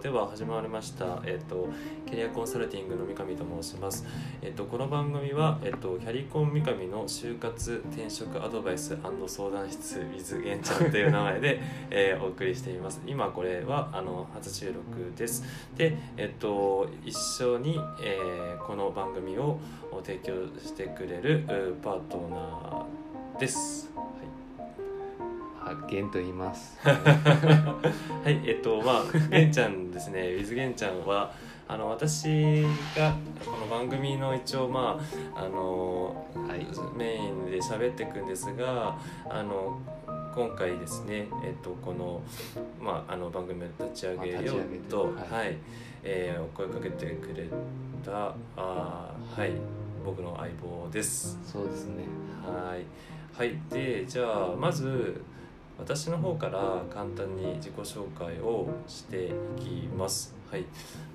では始まりました、えっとキャリアコンサルティングの三上と申します。えっとこの番組はえっとキャリコン三上の就活転職アドバイス相談室 with 玄ちゃんという名前で、えーお送りしています。今これはあの初収録です。でえっと一緒に、えーこの番組を提供してくれるパートナーです。はいあ、ゲンと言います。はい、えっとまあ玄ちゃんですね。ウィズ玄ちゃんはあの私がこの番組の一応まああの、はいメインで喋っていくんですが、あの今回ですね、えっとこのまああの番組を立ち上げようと、はい、はいえーお声かけてくれたあーはい僕の相棒です。そうですね。はい、はい、でじゃあまず私の方から簡単に自己紹介をしていきます。はい、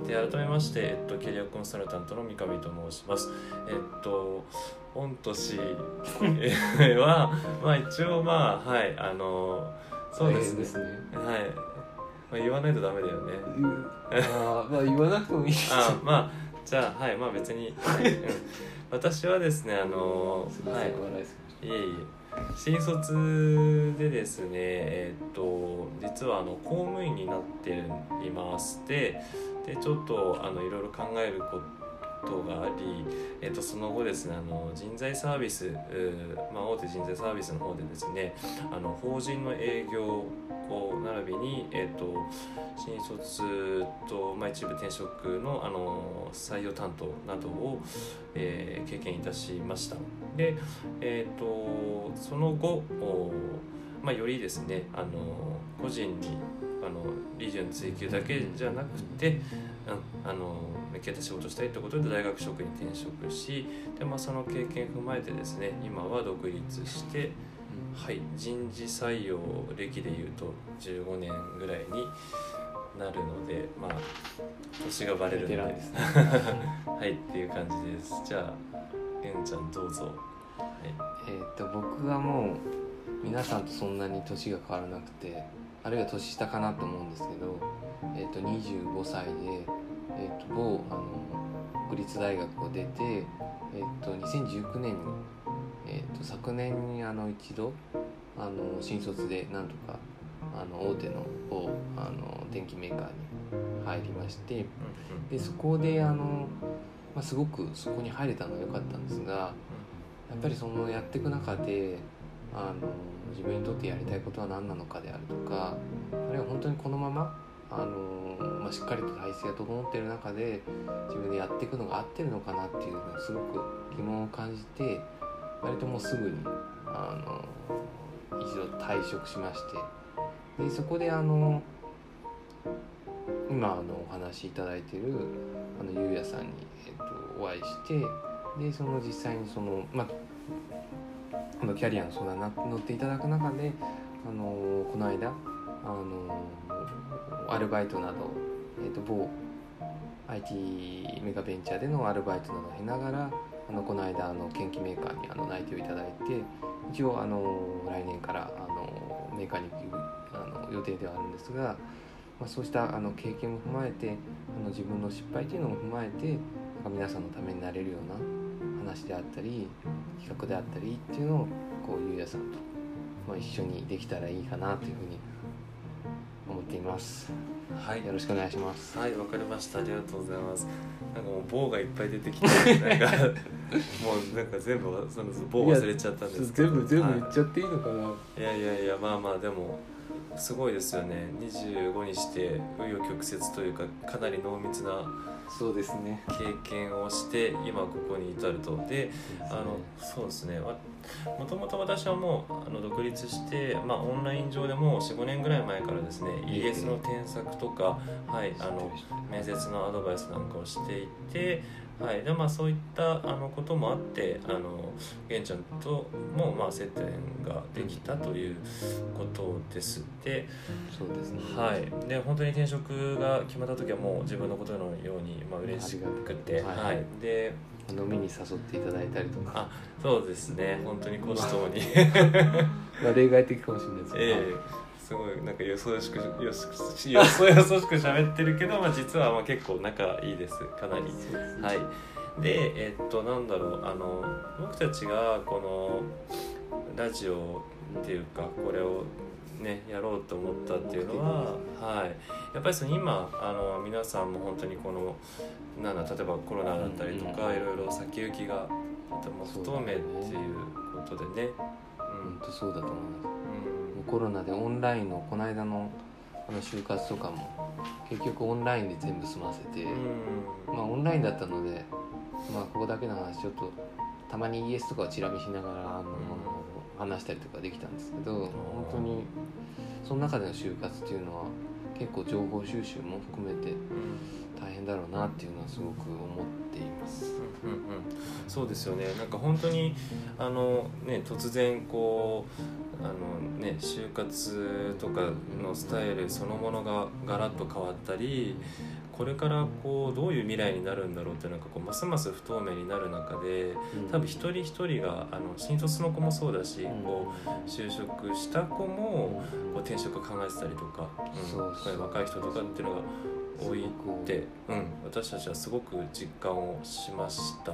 で改めまして、えっと、キャリアコンサルタントの三上と申します。えっと御年は、まあ、一応まあはいあのそうですねすね。はい、まあ、言わないとダメだよね。あーまあ言わなくてもいい。あまあじゃあはいまあ別に、私はですねあの はいいえいえ新卒でですねえーっと実はあの公務員になっていましてでちょっとあのいろいろ考えることがあり、えーっとその後ですねあの人材サービス、うーまあ、大手人材サービスの方でですねあの法人の営業を並びに、えーっと新卒と、まあ、一部転職のあの採用担当などを、えー経験いたしました。でえー、とその後、おまあ、よりですねあの個人にあの利潤追求だけじゃなくて、うん、あの向き合った仕事をしたいということで大学職に転職しで、まあ、その経験を踏まえてですね今は独立して、はい、人事採用歴でいうと15年ぐらいになるのでまあ年がバレるのでね。はいっていう感じです。じゃあげんちゃんどうぞ。はい。えーっと僕はもう皆さんとそんなに年が変わらなくてあるいは年下かなと思うんですけど、えーと25歳で、えーと某あの国立大学を出て、えーと2019年に、えーと昨年にあの一度あの新卒でなんとかあの大手の某あの電機メーカーに入りましてでそこであの、まあ、すごくそこに入れたのは良かったんですがやっぱりそのやっていく中であの自分にとってやりたいことは何なのかであるとかあるいは本当にこのままあの、まあ、しっかりと体制が整っている中で自分でやっていくのが合ってるのかなっていうのをすごく疑問を感じて割ともうすぐにあの一度退職しましてでそこであの今あのお話しいただいてるあのゆうやさんに、えっとお会いしてでその実際にそのまあこのキャリアの相談にな乗っていただく中であのこの間あのアルバイトなど、えっと某 IT メガベンチャーでのアルバイトなどを経ながらあのこの間あの研究メーカーにあの内定をいただいて一応あの来年からあのメーカーに行くあの予定ではあるんですが、まあ、そうしたあの経験も踏まえてあの自分の失敗というのも踏まえて皆さんのためになれるような話であったり企画であったりっていうのをこうゆうやさんと、まあ、一緒にできたらいいかなというふうに思っています。はいよろしくお願いします。はいわかりましたありがとうございますなんかもう棒がいっぱい出てきてなんか もうなんか全部はその棒忘れちゃったんですけど全部全部はい言っちゃっていいのかな。いやいやいやまあまあでもすごいですよね。25にして紆余曲折というかかなり濃密なそうですね。経験をして今ここに至ると。であのそうですね。わもともと私はもうあの独立して、まあ、オンライン上でもう45年ぐらい前からですね ES ねの添削とか、はい、あの面接のアドバイスなんかをしていて、はい。でまあ、そういったあのこともあってあの玄ちゃんとも、まあ、接点ができたということです。で,、そうですね。はい、で本当に転職が決まった時はもう自分のことのように、まあ嬉しくて、はい。はい、で飲みに誘っていただいたりとか、あそうですね。本当に講師ともに。まあ例外的かもしれないですけど、ええすごいなんかよそよしくよし よそよそしく喋ってるけど、まあ、実はまあ結構仲いいですかなり。はい。でえっとなんだろうあの僕たちがこのラジオっていうかこれをねやろうと思ったっていうのは、はい、やっぱりその今あの皆さんも本当にこのなんだ例えばコロナだったりとか、うんいろいろ先行きがとても不透明っていうことでね。本当そうだと思いますコロナでオンラインのこの間のあの就活とかも結局オンラインで全部済ませて、うん。まあオンラインだったのでまあここだけの話ちょっとたまに ES とかをチラ見しながらあの、話したりとかできたんですけど本当にその中での就活っていうのは結構情報収集も含めてうん。大変だろうなっていうのはすごく思っています。うんうん、そうですよね。なんか本当にあの、ね、突然こうあの、ね、就活とかのスタイルそのものがガラッと変わったりこれからこうどういう未来になるんだろうってなんかこうますます不透明になる中で多分一人一人があの新卒の子もそうだし、こう就職した子もこう転職考えてたりとか、うん、若い人とかっていうのが多いって、うん、私たちはすごく実感をしました。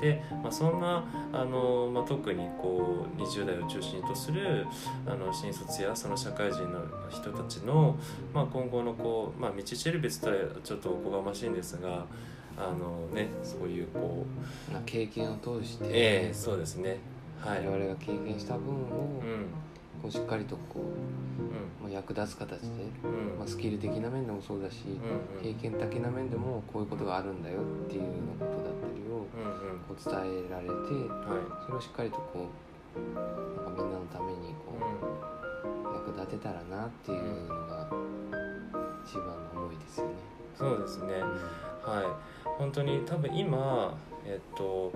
で、まあ、そんなあの、まあ、特にこう20代を中心とするあの新卒やその社会人の人たちの、まあ、今後のこう、まあ、道しるべつとはちょっとおこがましいんですがあの、ね、そういうこう、まあ経験を通して、ええそうですね。はい、我々が経験した分をうんこうしっかりとこう、まあ、役立つ形で、まあ、スキル的な面でもそうだし、経験的な面でもこういうことがあるんだよっていうようなことだったりをこう伝えられてはい。それをしっかりとこうなんかみんなのためにこう役立てたらなっていうのが一番の思いですよね。そうですね。はい。本当に多分今えっと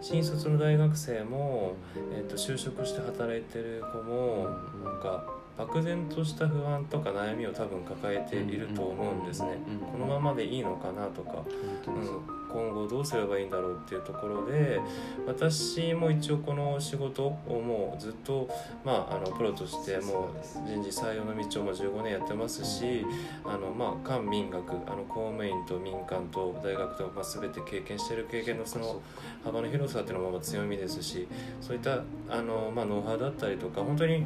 新卒の大学生も、えっと、就職して働いてる子もうんなんか漠然とした不安とか悩みを多分抱えていると思うんですね。うんこのままでいいのかなとか、う、今後どうすればいいんだろうっていうところで私も一応この仕事をもうずっと、まあ、あのプロとしてもう人事採用の道をもう15年やってますしあの、まあ、官民学あの公務員と民間と大学と、まあ、全て経験している経験のその幅の広さっていうのもまあ強みですしそういったあの、まあ、ノウハウだったりとか本当に、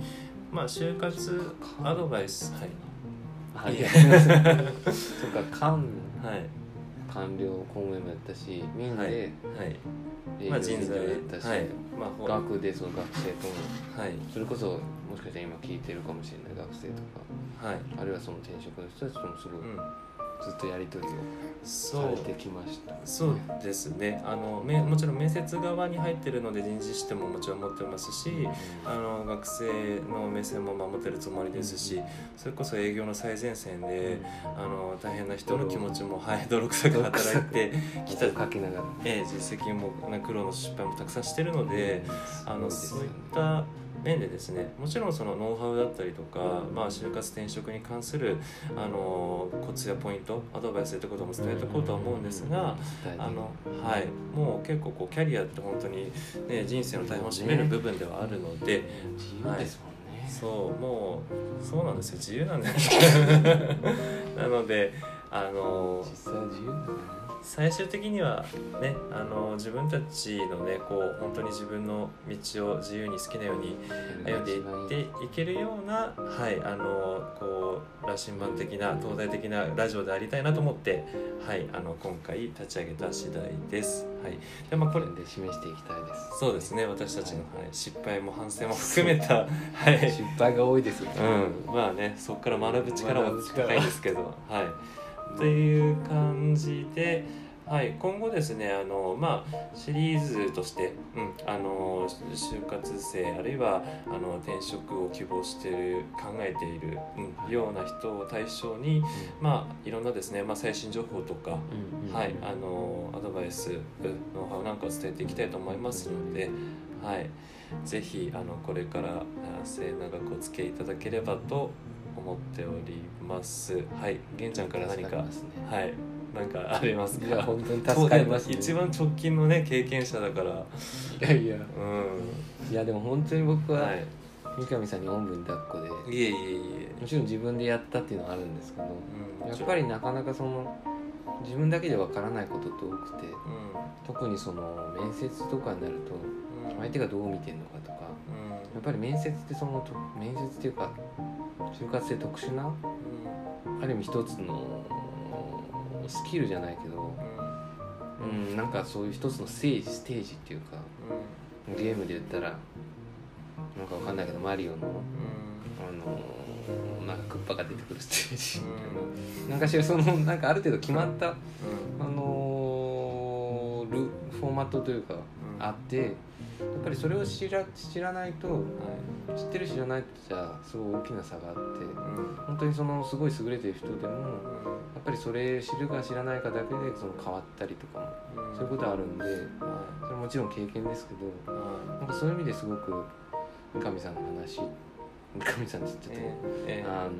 まあ、就活アドバイス。はい。はい。そうか官。はい官僚公務員もやったし民はい。ではい営業人材やったし、はい。まあほ学でその学生ともはい。それこそもしかしたら今聞いてるかもしれない学生とかはい。あるいはその転職の人たちともすごいうんずっとやり取りをそうされてきました、そうですね。あのめもちろん面接側に入ってるので人事視点ももちろん持ってますしあの学生の目線も守ってるつもりですしそれこそ営業の最前線であの大変な人の気持ちも、はい、泥臭く働いてきたをかけながら。ええ実績もな苦労の失敗もたくさんしてるので、あのそういった面でですねもちろんそのノウハウだったりとか、まあ、就活転職に関するあのコツやポイントアドバイスということも伝えておこうとは思うんですが、あのはい、もう結構こうキャリアって本当に、ね、人生の大半を占める部分ではあるので、そうもうそうなんですよ。自由なんです なのであの実際は自由だね最終的にはねあの自分たちのねこう本当に自分の道を自由に好きなように歩んでいっていけるようなはいあのこう羅針盤的な東大的なラジオでありたいなと思ってはいあの今回立ち上げた次第です。はい。でまあこれで示していきたいですそうですね私たちの、はい、失敗も反省も含めたはい。失敗が多いですよ、うん、まあねそこから学ぶ力も高いんですけど、はい。っていう感じで、はい、今後ですねあの、まあ、シリーズとして、うん、あの就活生あるいはあの転職を希望している考えている、うん、ような人を対象に、まあ、いろんなですね、まあ、最新情報とか、うんうんはい、あのアドバイスノウハウなんかを伝えていきたいと思いますので、はい、ぜひあのこれからあ末永くお付き合いいただければと思っております。はい、玄ちゃんから何かねはい、なんかありますか？いや本当に助かります、ね、一番直近のね経験者だから、いやいや。うん、いやでも本当に僕は、はい、三上さんにおんぶに抱っこでもいえいえいえ。ちろん自分でやったっていうのはあるんですけどうんやっぱりなかなかその自分だけでわからないことって多くてう特にその面接とかになるとんうん。相手がどう見てるのかとかやっぱり面接ってそのと面接っていうか就活で特殊な？ある意味一つのスキルじゃないけど、うん、なんかそういう一つのステージステージっていうかゲームで言ったらなんかわかんないけどマリオのあのなんかクッパが出てくるステージ。みたいななんかしらそのなんかある程度決まったあのルフォーマットというかあってやっぱりそれを知ら知らないと知ってる知らないとじゃすごい大きな差があって本当にそのすごい優れてる人でもやっぱりそれ知るか知らないかだけでその変わったりとかもそういうことあるんでそれはもちろん経験ですけどなんかそういう意味ですごく三上さんの話三上さんって言ってても、あの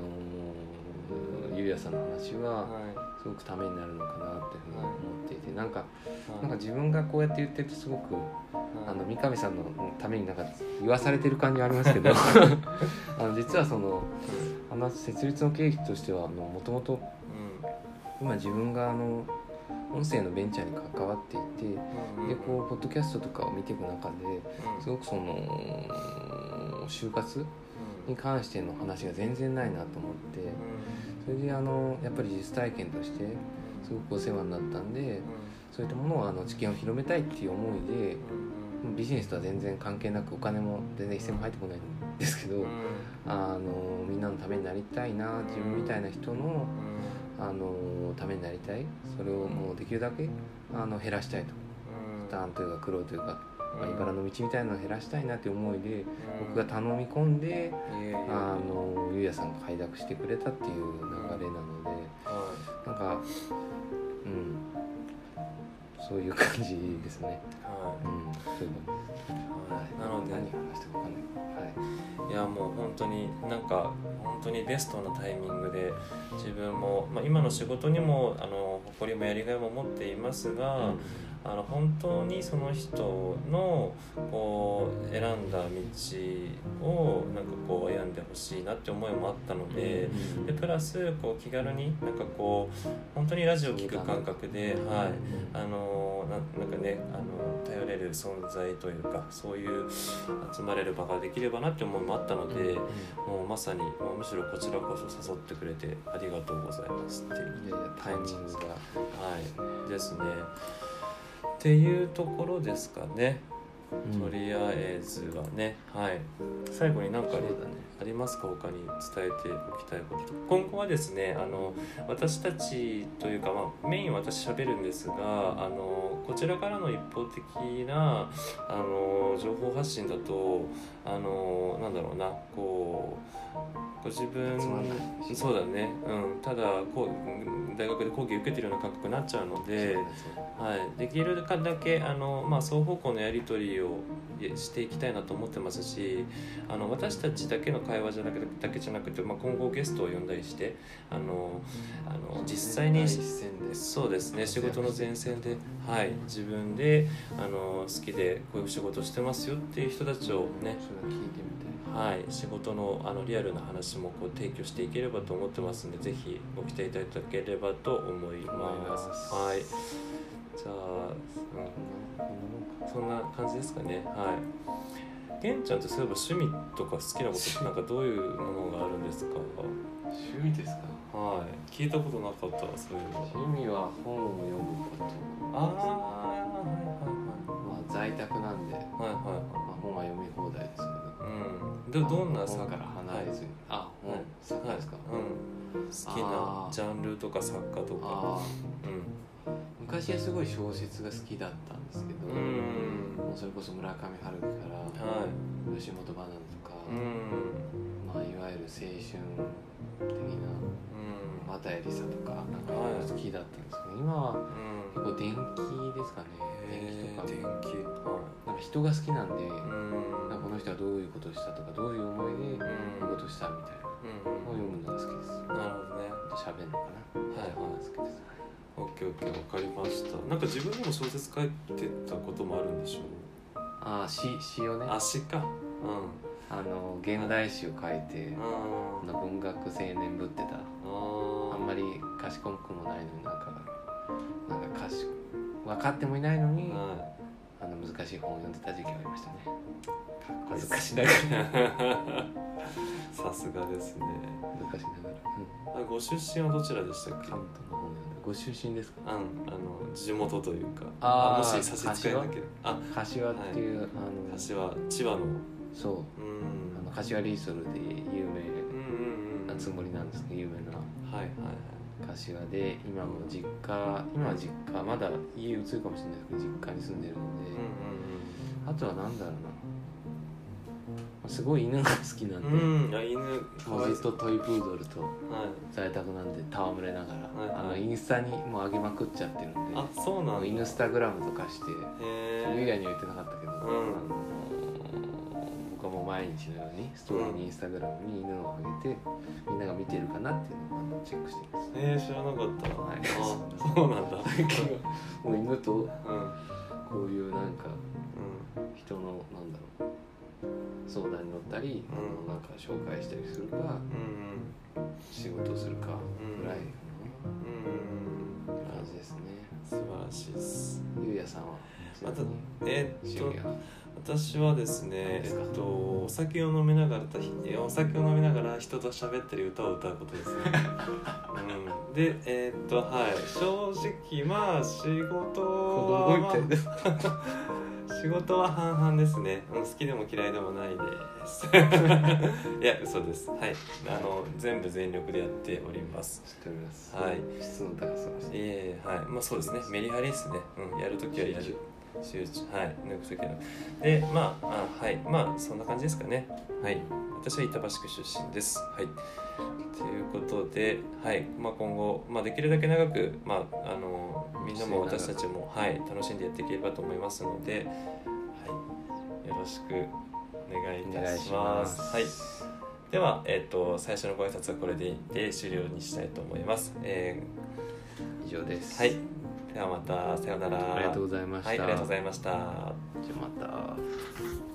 ゆうやさんの話はすごくためになるのかなっていうふうに思っていてなんかなんか自分がこうやって言ってるとすごくあの三上さんのためになんか言わされてる感じはありますけど。あの実はそのあの設立の経緯としてはもともと今自分があの音声のベンチャーに関わっていてでこうポッドキャストとかを見ていく中ですごくその就活に関しての話が全然ないなと思ってそれであのやっぱり実体験としてすごくお世話になったんでそういったものをあの知見を広めたいっていう思いでビジネスとは全然関係なくお金も全然一銭も入ってこないんですけどあのみんなのためになりたいな自分みたいな人のあのためになりたいそれをもうできるだけあの減らしたいと。負担というか苦労というか、まあ、茨の道みたいなのを減らしたいなという思いで僕が頼み込んであのゆうやさんが快諾してくれたっていう流れなのでなんかうんそういう感じですね。うん、そういうの。なので。何話してかわかんない。はい。やもう本当になんか本当にベストなタイミングで自分も、まあ、今の仕事にもあの誇りもやりがいも持っていますが、あの本当にその人のこう選んだ道をなんかこう歩んでほしいなって思いもあったので。でプラスこう気軽になんかこう本当にラジオを聞く感覚で、はい、あのななんかねあの頼れる存在というかそういう集まれる場ができればなって思いもあったので、もうまさにもうむしろこちらこそ誘ってくれてありがとうございますっていういやいやタイミングが。はい。ですねっていうところですかね、とりあえずはね。はい。最後に何かそうだねありますか？他に伝えておきたいこと。と今後はですねあの私たちというか、まあ、メインは私喋るんですがあのこちらからの一方的なあの情報発信だとあのなんだろうなこうご自分そうだね、うん、ただこう大学で講義受けてるような感覚になっちゃうので。はい、できるかだけあの、まあ、双方向のやり取りをしていきたいなと思ってますしあの私たちだけの会話じゃなくてだけじゃなくて、まあ、今後ゲストを呼んだりしてあのあの実際にそうですね仕事の前線で、はい、自分であの好きでこういう仕事してますよっていう人たちをねはい、仕事のあのリアルな話もこう提供していければと思ってますのでぜひご期待いただければと思います。はい、じゃあ、うん、そんな感じですかね。はい。げんちゃんってそういえば趣味とか好きなことなんかどういうものがあるんですか？趣味ですか？はい、聞いたことなかったそういうの。趣味は本を読むことああ、まあ在宅なんで、はいはい。はいはいはい。まあ、本は読み放題ですうん、どどんな作から離れずに、あ本、はい作家ですか、うん、好きなジャンルとか作家とか。ああうん。昔はすごい小説が好きだったんですけど、うんもうそれこそ村上春樹からはい。吉本バナナとか、うん。まあ、いわゆる青春的なうん。綿谷りさとかなんかはい好きだったんですけど今はうん。結構電気ですかね電気とか電気。はなんか人が好きなんで、ん。なんかこの人はどういうことをしたとかどういう思いでこういうことをしたみたいなうん。を読むのが好きですなるほどね。喋るのかなはい本が好きですオッケーオッケーわかりました。なんか自分でも小説書いてたこともあるんでしょう。ああ詩詩をね。足か。うん。あの現代詩を書いて、の文学青年ぶってた。ああんまり賢くもないのになんかなんか賢分かってもいないのに、はあの難しい本を読んでた時期がありましたね。い恥ずかしながら。さすがですね。恥ずかしながら、うん、あご出身はどちらでしたっけ？関東の本読んでご出身ですか？あんあの地元というかあーもし差し支えなければ。あ柏っていう、あの柏千葉の。そう。うん。あの柏リーソルで有名うんうんうんなつもりなんですけど有名な。はいはいはい。柏で今も実家今は実家まだ家移るかもしれないですけど実家に住んでるので、あとはなんだろうなすごい犬が好きなんで、うん。うんうんあ犬かもううずっとトイプードルとはい在宅なんで戯れながら、はい。はいあのインスタにもう上げまくっちゃってるんで。あそうなんだ。インスタグラムとかしてへそれ以え外には言ってなかったけど、ん。あの僕はもう毎日のようにストーリーにインスタグラムに犬を上げてみんなが見てるかなっていうのをあのチェックしてます。えー、知らなかった、はい。あ そうなんだ。最近はもう犬とうん。こういうなんかう人のなんだろう相談に乗ったり、うん。なんか紹介したりするかんうん。仕事をするかぐらいうん。の感じですね、素晴らしいです。ゆうやさんは？またえーっと私はですねえっとお酒を飲みながらたお酒を飲みながら人と喋ったり歌を歌うことです。ね、うん、でえーっとはい。正直まあ仕事は、まあ 仕事は半々ですね。うん好きでも嫌いでもないです。いや嘘です。はい。あの全部全力でやっております。知っております。はい。質の高さをしていえいえはい。まあそうですね。メリハリですね。うん。やるときはやる。集中。はい。抜くときはでまああはい。まあそんな感じですかね。はい。私は板橋区出身です。はい。ということで、はい。まあ、今後、まあ、できるだけ長く、まあ、あのみんなも私たちも、はい、楽しんでやっていければと思いますので、はい、よろしくお願いいたしま。ますすはいでは、えっと最初のご挨拶はこれでで終了にしたいと思います。え以上ですーはい、ではまたさようなら。ありがとうございました、はい、ありがとうございました。じゃあまた